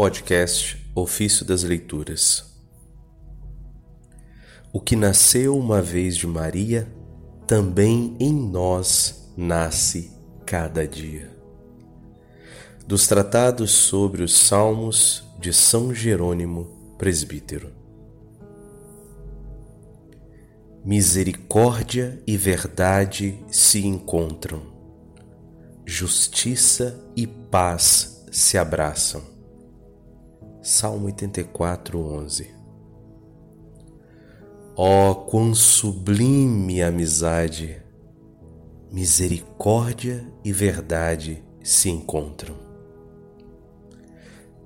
Podcast Ofício das Leituras. O que nasceu uma vez de Maria, também em nós nasce cada dia. Dos tratados sobre os Salmos de São Jerônimo, presbítero. Misericórdia e verdade se encontram, justiça e paz se abraçam. Salmo 84, 11 Ó, oh, quão sublime amizade! Misericórdia e verdade se encontram.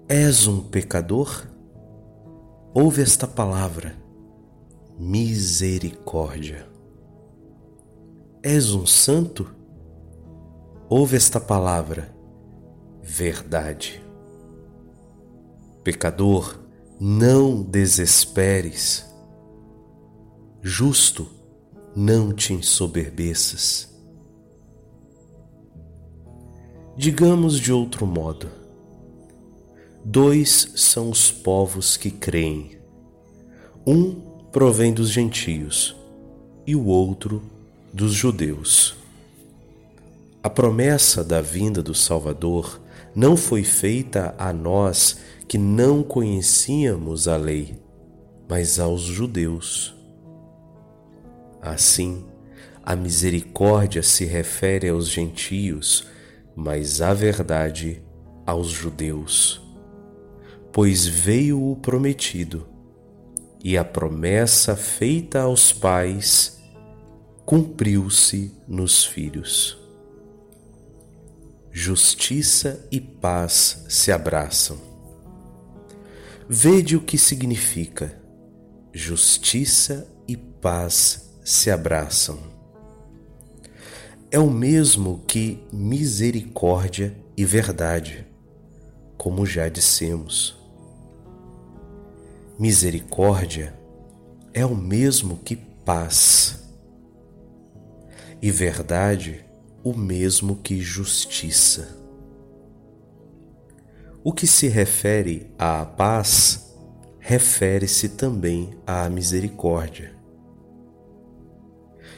És um pecador? Ouve esta palavra misericórdia. És um santo? Ouve esta palavra, verdade. Pecador, não desesperes. Justo, não te ensoberbeças. Digamos de outro modo: dois são os povos que creem. Um provém dos gentios e o outro dos judeus. A promessa da vinda do Salvador não foi feita a nós que não conhecíamos a lei, mas aos judeus. Assim, a misericórdia se refere aos gentios, mas a verdade aos judeus. Pois veio o prometido e a promessa feita aos pais cumpriu-se nos filhos. Justiça e paz se abraçam. Vede o que significa justiça e paz se abraçam. É o mesmo que misericórdia e verdade, como já dissemos. Misericórdia é o mesmo que paz, e verdade o mesmo que justiça. O que se refere à paz refere-se também à misericórdia.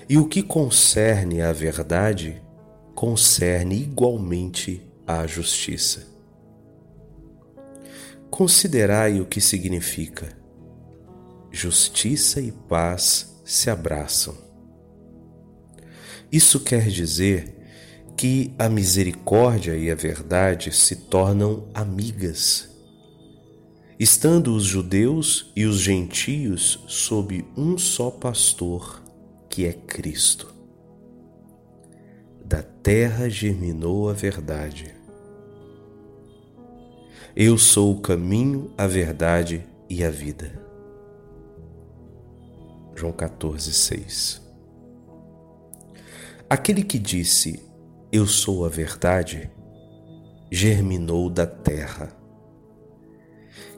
E o que concerne à verdade concerne igualmente à justiça. Considerai o que significa. Justiça e paz se abraçam. Isso quer dizer que a misericórdia e a verdade se tornam amigas. Estando os judeus e os gentios sob um só pastor, que é Cristo. Da terra germinou a verdade eu sou o caminho, a verdade e a vida. João 14, 6. Aquele que disse, Eu sou a verdade, germinou da terra.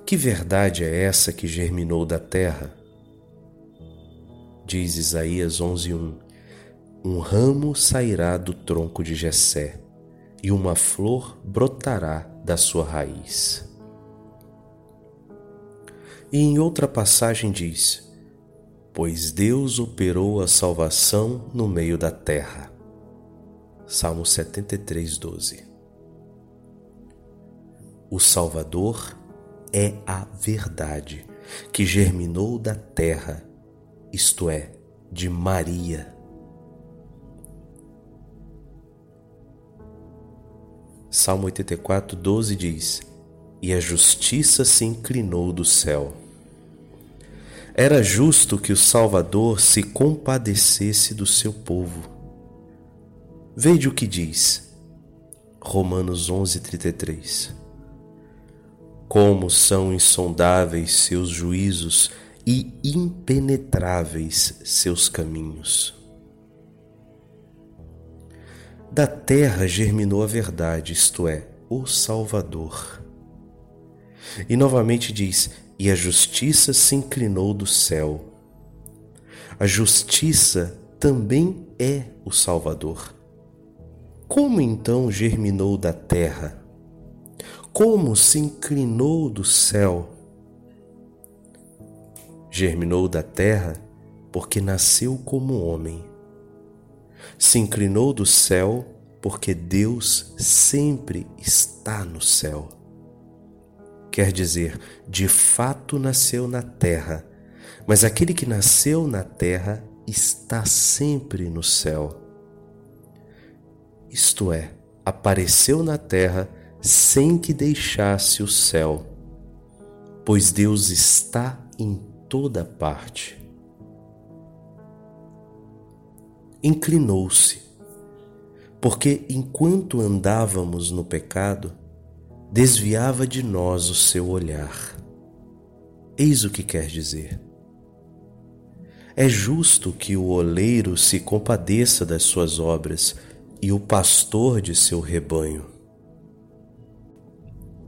Que verdade é essa que germinou da terra? Diz Isaías 11:1. Um ramo sairá do tronco de Jessé, e uma flor brotará da sua raiz. E em outra passagem diz: Pois Deus operou a salvação no meio da terra. Salmo 73, 12. O Salvador é a verdade que germinou da terra, isto é, de Maria Salmo 84, 12 diz: E a justiça se inclinou do céu. Era justo que o Salvador se compadecesse do seu povo. Veja o que diz. Romanos 33. Como são insondáveis seus juízos e impenetráveis seus caminhos. Da terra germinou a verdade, isto é, o Salvador. E novamente diz: E a justiça se inclinou do céu. A justiça também é o Salvador. Como então germinou da terra? como se inclinou do céu. Germinou da terra porque nasceu como homem. Se inclinou do céu porque Deus sempre está no céu. Quer dizer, de fato nasceu na terra, mas aquele que nasceu na terra está sempre no céu. Isto é, apareceu na terra sem que deixasse o céu, pois Deus está em toda parte. Inclinou-se, porque enquanto andávamos no pecado, desviava de nós o seu olhar. Eis o que quer dizer. É justo que o oleiro se compadeça das suas obras e o pastor de seu rebanho.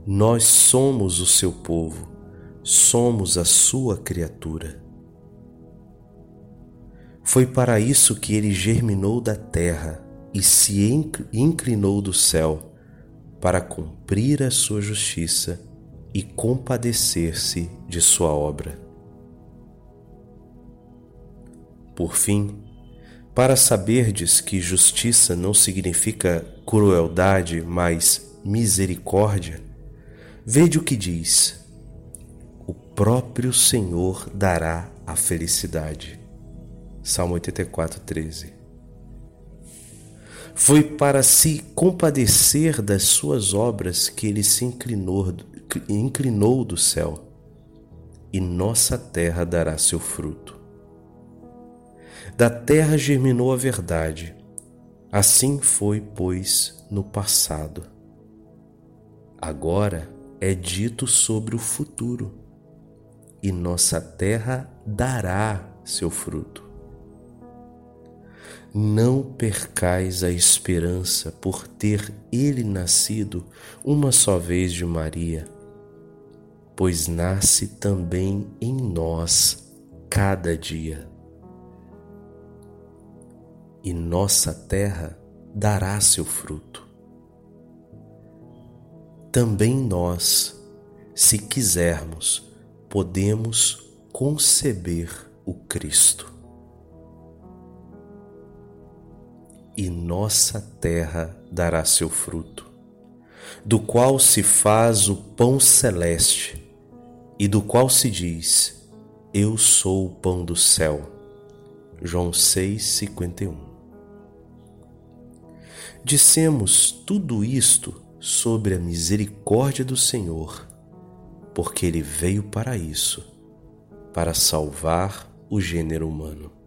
Nós somos o seu povo, somos a sua criatura. Foi para isso que ele germinou da terra e se inclinou do céu, para cumprir a sua justiça e compadecer-se de sua obra. Por fim, para saberdes que justiça não significa crueldade, mas misericórdia, Vede o que diz: O próprio Senhor dará a felicidade. Salmo 84, 13. Foi para se compadecer das suas obras que ele se inclinou, inclinou do céu, e nossa terra dará seu fruto. Da terra germinou a verdade, assim foi, pois, no passado. Agora, é dito sobre o futuro, e nossa terra dará seu fruto. Não percais a esperança por ter ele nascido uma só vez de Maria, pois nasce também em nós cada dia. E nossa terra dará seu fruto também nós, se quisermos, podemos conceber o Cristo. E nossa terra dará seu fruto, do qual se faz o pão celeste e do qual se diz: Eu sou o pão do céu. João 6:51. Dissemos tudo isto sobre a misericórdia do Senhor, porque ele veio para isso, para salvar o gênero humano.